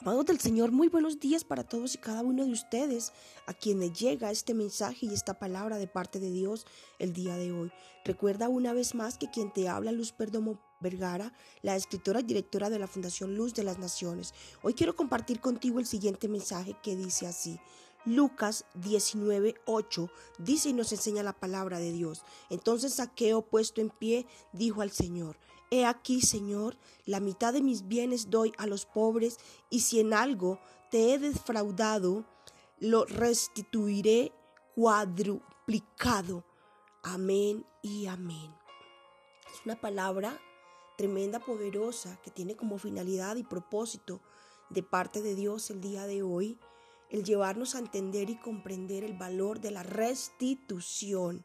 Amados del Señor, muy buenos días para todos y cada uno de ustedes a quienes llega este mensaje y esta palabra de parte de Dios el día de hoy. Recuerda una vez más que quien te habla, Luz Perdomo Vergara, la escritora y directora de la Fundación Luz de las Naciones. Hoy quiero compartir contigo el siguiente mensaje que dice así. Lucas 19:8 dice y nos enseña la palabra de Dios. Entonces Saqueo, puesto en pie, dijo al Señor, He aquí, Señor, la mitad de mis bienes doy a los pobres, y si en algo te he defraudado, lo restituiré cuadruplicado. Amén y amén. Es una palabra tremenda, poderosa, que tiene como finalidad y propósito de parte de Dios el día de hoy el llevarnos a entender y comprender el valor de la restitución.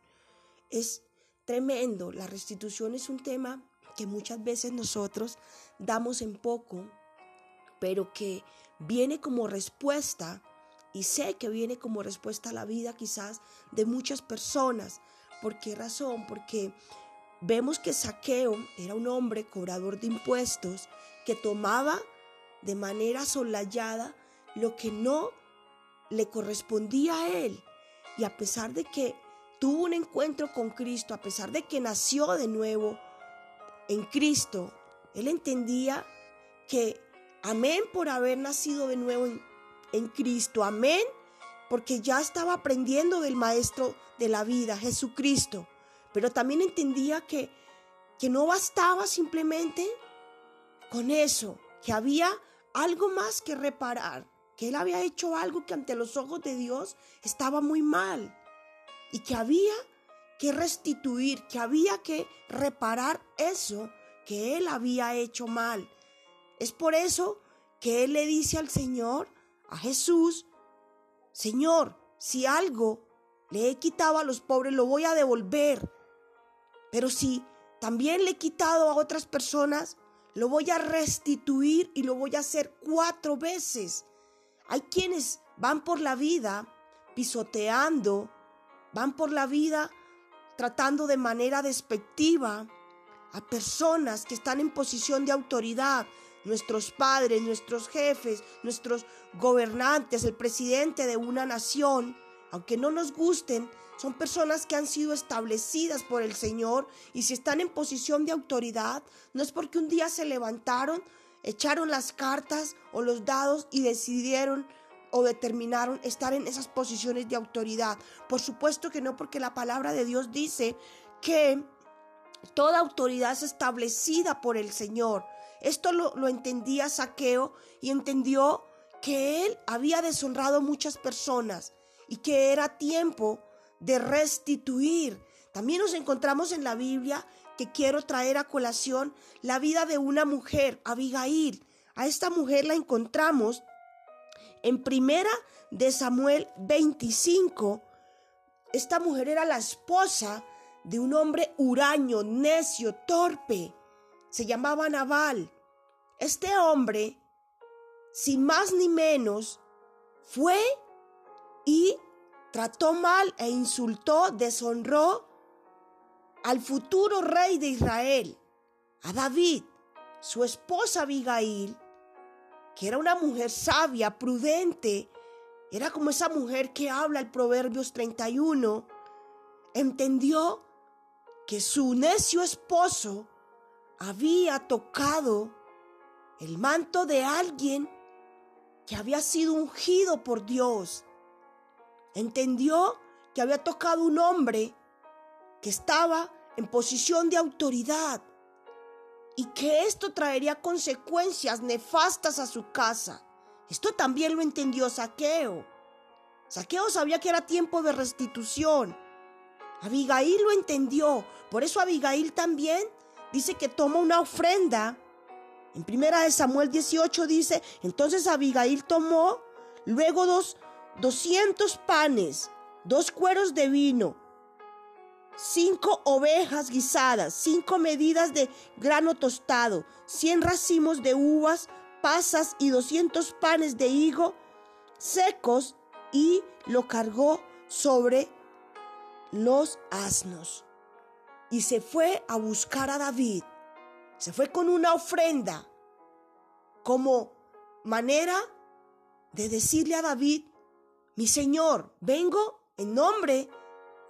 Es tremendo, la restitución es un tema que muchas veces nosotros damos en poco, pero que viene como respuesta, y sé que viene como respuesta a la vida quizás de muchas personas. ¿Por qué razón? Porque vemos que Saqueo era un hombre cobrador de impuestos que tomaba de manera solayada lo que no le correspondía a él. Y a pesar de que tuvo un encuentro con Cristo, a pesar de que nació de nuevo en Cristo, él entendía que amén por haber nacido de nuevo en, Cristo, amén porque ya estaba aprendiendo del Maestro de la vida, Jesucristo. Pero también entendía que, que no bastaba simplemente con eso, que había algo más que reparar que él había hecho algo que ante los ojos de Dios estaba muy mal y que había que restituir, que había que reparar eso que él había hecho mal. Es por eso que él le dice al Señor, a Jesús, Señor, si algo le he quitado a los pobres, lo voy a devolver. Pero si también le he quitado a otras personas, lo voy a restituir y lo voy a hacer cuatro veces. Hay quienes van por la vida pisoteando, van por la vida tratando de manera despectiva a personas que están en posición de autoridad, nuestros padres, nuestros jefes, nuestros gobernantes, el presidente de una nación, aunque no nos gusten, son personas que han sido establecidas por el Señor y si están en posición de autoridad, no es porque un día se levantaron echaron las cartas o los dados y decidieron o determinaron estar en esas posiciones de autoridad. Por supuesto que no, porque la palabra de Dios dice que toda autoridad es establecida por el Señor. Esto lo, lo entendía Saqueo y entendió que él había deshonrado muchas personas y que era tiempo de restituir. También nos encontramos en la Biblia que quiero traer a colación la vida de una mujer, Abigail. A esta mujer la encontramos en primera de Samuel 25. Esta mujer era la esposa de un hombre huraño, necio, torpe. Se llamaba Nabal. Este hombre, sin más ni menos, fue y trató mal e insultó, deshonró al futuro rey de Israel, a David, su esposa Abigail, que era una mujer sabia, prudente, era como esa mujer que habla el Proverbios 31, entendió que su necio esposo había tocado el manto de alguien que había sido ungido por Dios. Entendió que había tocado un hombre que estaba en posición de autoridad y que esto traería consecuencias nefastas a su casa. Esto también lo entendió Saqueo. Saqueo sabía que era tiempo de restitución. Abigail lo entendió. Por eso Abigail también dice que toma una ofrenda. En primera de Samuel 18 dice, entonces Abigail tomó luego dos, 200 panes, dos cueros de vino, cinco ovejas guisadas, cinco medidas de grano tostado, cien racimos de uvas, pasas y doscientos panes de higo secos y lo cargó sobre los asnos. Y se fue a buscar a David. Se fue con una ofrenda como manera de decirle a David, mi Señor, vengo en nombre de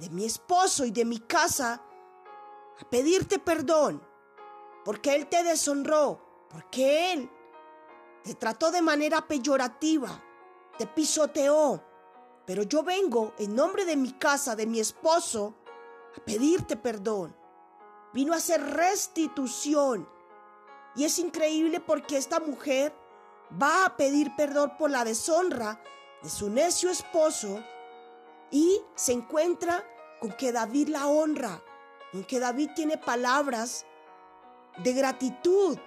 mi esposo y de mi casa a pedirte perdón, porque Él te deshonró, porque Él te trató de manera peyorativa, te pisoteó, pero yo vengo en nombre de mi casa, de mi esposo, a pedirte perdón. Vino a hacer restitución. Y es increíble porque esta mujer va a pedir perdón por la deshonra de su necio esposo y se encuentra con que David la honra, con que David tiene palabras de gratitud,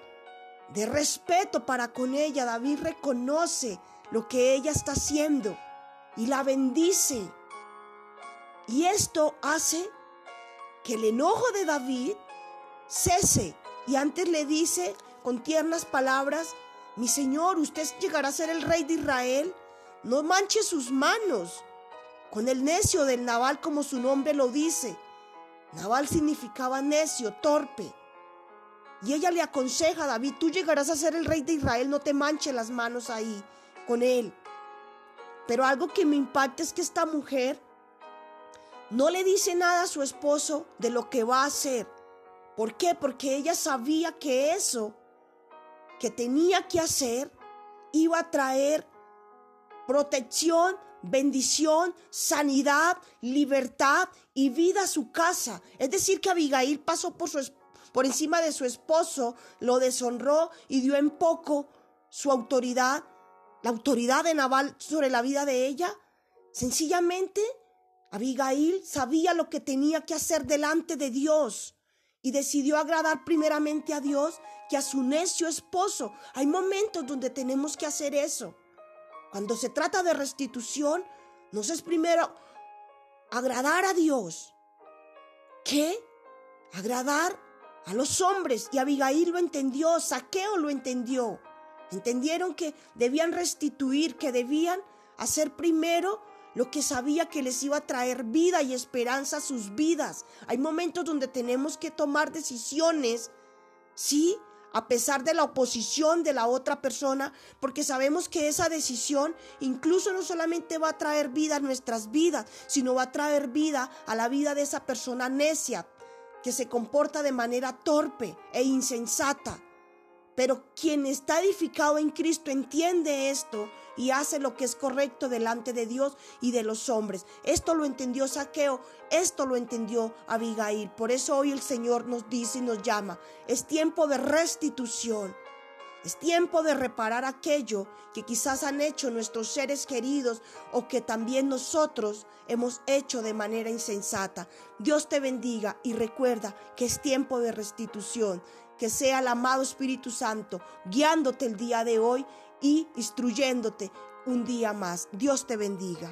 de respeto para con ella. David reconoce lo que ella está haciendo y la bendice. Y esto hace que el enojo de David cese. Y antes le dice con tiernas palabras, mi Señor, usted llegará a ser el rey de Israel. No manche sus manos con el necio del Naval como su nombre lo dice. Naval significaba necio, torpe. Y ella le aconseja a David, tú llegarás a ser el rey de Israel, no te manche las manos ahí con él. Pero algo que me impacta es que esta mujer no le dice nada a su esposo de lo que va a hacer. ¿Por qué? Porque ella sabía que eso que tenía que hacer iba a traer protección, bendición, sanidad, libertad y vida a su casa. Es decir, que Abigail pasó por, su, por encima de su esposo, lo deshonró y dio en poco su autoridad, la autoridad de Naval sobre la vida de ella. Sencillamente, Abigail sabía lo que tenía que hacer delante de Dios y decidió agradar primeramente a Dios que a su necio esposo. Hay momentos donde tenemos que hacer eso. Cuando se trata de restitución, nos es primero agradar a Dios que agradar a los hombres. Y Abigail lo entendió, Saqueo lo entendió. Entendieron que debían restituir, que debían hacer primero lo que sabía que les iba a traer vida y esperanza a sus vidas. Hay momentos donde tenemos que tomar decisiones, sí, a pesar de la oposición de la otra persona, porque sabemos que esa decisión incluso no solamente va a traer vida a nuestras vidas, sino va a traer vida a la vida de esa persona necia que se comporta de manera torpe e insensata. Pero quien está edificado en Cristo entiende esto y hace lo que es correcto delante de Dios y de los hombres. Esto lo entendió Saqueo, esto lo entendió Abigail. Por eso hoy el Señor nos dice y nos llama. Es tiempo de restitución. Es tiempo de reparar aquello que quizás han hecho nuestros seres queridos o que también nosotros hemos hecho de manera insensata. Dios te bendiga y recuerda que es tiempo de restitución. Que sea el amado Espíritu Santo guiándote el día de hoy y instruyéndote un día más. Dios te bendiga.